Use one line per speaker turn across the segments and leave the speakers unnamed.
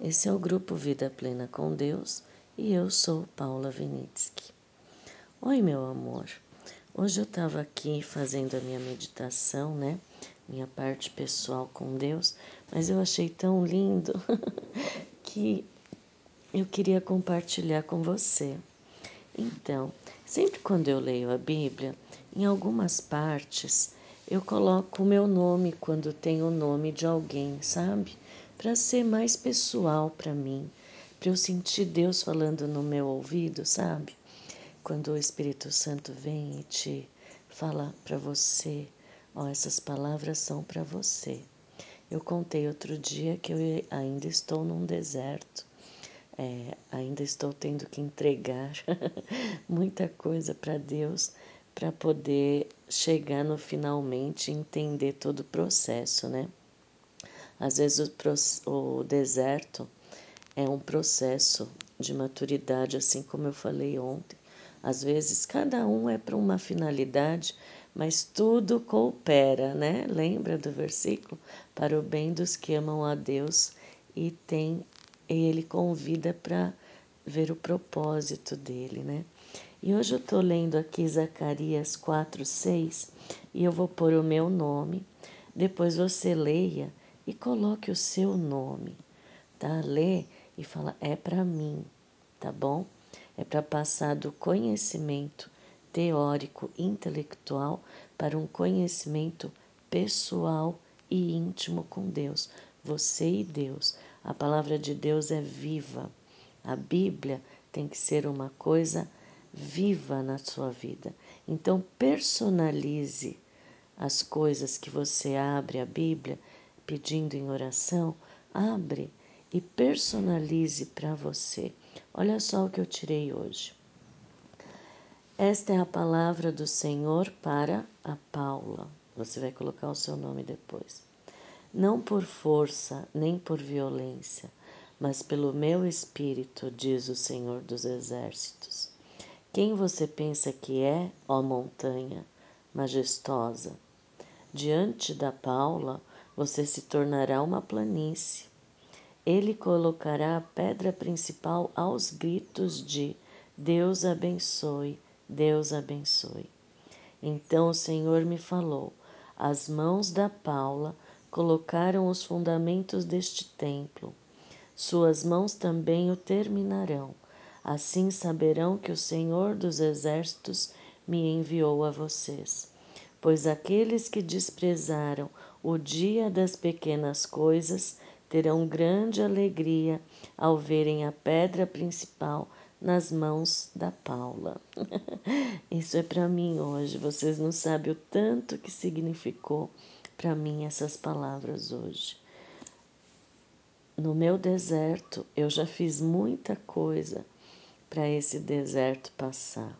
Esse é o grupo Vida Plena com Deus e eu sou Paula Vinitsky. Oi, meu amor. Hoje eu estava aqui fazendo a minha meditação, né? Minha parte pessoal com Deus, mas eu achei tão lindo que eu queria compartilhar com você. Então, sempre quando eu leio a Bíblia, em algumas partes eu coloco o meu nome quando tem o nome de alguém, sabe? Para ser mais pessoal para mim, para eu sentir Deus falando no meu ouvido, sabe? Quando o Espírito Santo vem e te fala para você, ó, essas palavras são para você. Eu contei outro dia que eu ainda estou num deserto, é, ainda estou tendo que entregar muita coisa para Deus para poder chegar no finalmente entender todo o processo, né? Às vezes o, o deserto é um processo de maturidade, assim como eu falei ontem. Às vezes cada um é para uma finalidade, mas tudo coopera, né? Lembra do versículo? Para o bem dos que amam a Deus e tem ele convida para ver o propósito dele, né? E hoje eu estou lendo aqui Zacarias 4, 6 e eu vou pôr o meu nome. Depois você leia e coloque o seu nome, tá? Lê e fala: é para mim, tá bom? É para passar do conhecimento teórico intelectual para um conhecimento pessoal e íntimo com Deus, você e Deus. A palavra de Deus é viva. A Bíblia tem que ser uma coisa viva na sua vida. Então, personalize as coisas que você abre a Bíblia pedindo em oração, abre e personalize para você. Olha só o que eu tirei hoje. Esta é a palavra do Senhor para a Paula. Você vai colocar o seu nome depois. Não por força nem por violência, mas pelo meu espírito, diz o Senhor dos Exércitos. Quem você pensa que é, ó montanha majestosa? Diante da Paula, você se tornará uma planície. Ele colocará a pedra principal aos gritos de Deus abençoe, Deus abençoe. Então o Senhor me falou: as mãos da Paula colocaram os fundamentos deste templo. Suas mãos também o terminarão. Assim saberão que o Senhor dos Exércitos me enviou a vocês. Pois aqueles que desprezaram o dia das pequenas coisas terão grande alegria ao verem a pedra principal nas mãos da Paula. Isso é para mim hoje. Vocês não sabem o tanto que significou para mim essas palavras hoje. No meu deserto, eu já fiz muita coisa para esse deserto passar.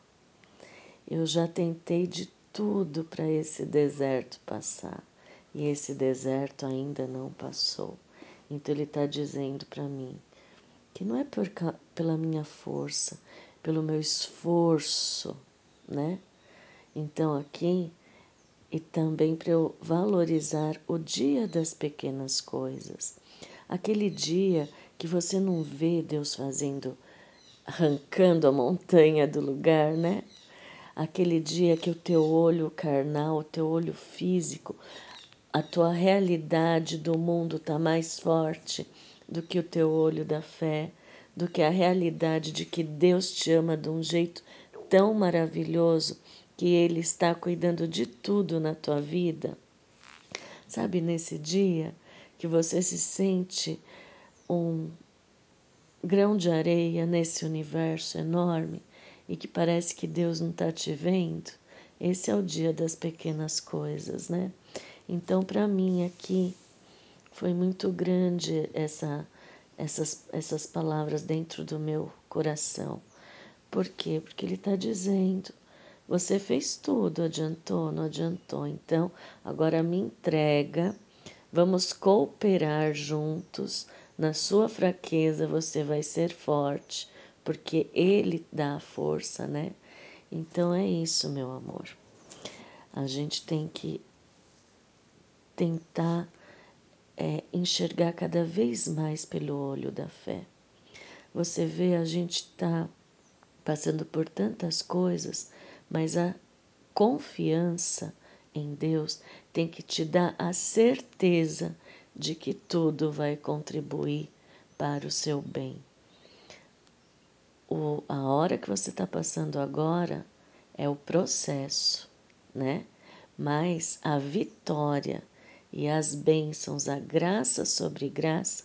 Eu já tentei de tudo para esse deserto passar e esse deserto ainda não passou. Então ele está dizendo para mim que não é por, pela minha força, pelo meu esforço, né? Então aqui e também para eu valorizar o dia das pequenas coisas. Aquele dia que você não vê Deus fazendo, arrancando a montanha do lugar, né? Aquele dia que o teu olho carnal, o teu olho físico a tua realidade do mundo está mais forte do que o teu olho da fé, do que a realidade de que Deus te ama de um jeito tão maravilhoso que Ele está cuidando de tudo na tua vida. Sabe, nesse dia que você se sente um grão de areia nesse universo enorme e que parece que Deus não está te vendo, esse é o dia das pequenas coisas, né? Então, para mim aqui foi muito grande essa, essas, essas palavras dentro do meu coração. Por quê? Porque ele está dizendo: você fez tudo, adiantou, não adiantou. Então, agora me entrega, vamos cooperar juntos. Na sua fraqueza você vai ser forte, porque ele dá a força, né? Então é isso, meu amor. A gente tem que tentar é, enxergar cada vez mais pelo olho da fé. Você vê, a gente está passando por tantas coisas, mas a confiança em Deus tem que te dar a certeza de que tudo vai contribuir para o seu bem. O, a hora que você está passando agora é o processo, né? Mas a vitória e as bênçãos, a graça sobre graça,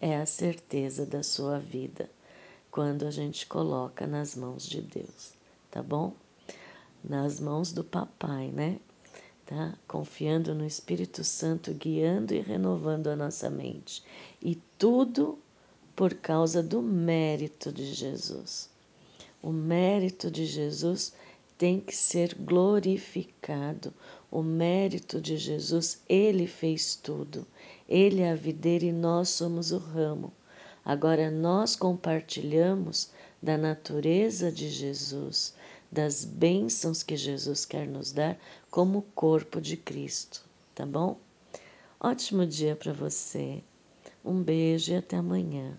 é a certeza da sua vida quando a gente coloca nas mãos de Deus, tá bom? Nas mãos do Papai, né? Tá? Confiando no Espírito Santo, guiando e renovando a nossa mente. E tudo por causa do mérito de Jesus. O mérito de Jesus tem que ser glorificado. O mérito de Jesus, ele fez tudo. Ele é a videira e nós somos o ramo. Agora nós compartilhamos da natureza de Jesus, das bênçãos que Jesus quer nos dar como corpo de Cristo, tá bom? Ótimo dia para você. Um beijo e até amanhã.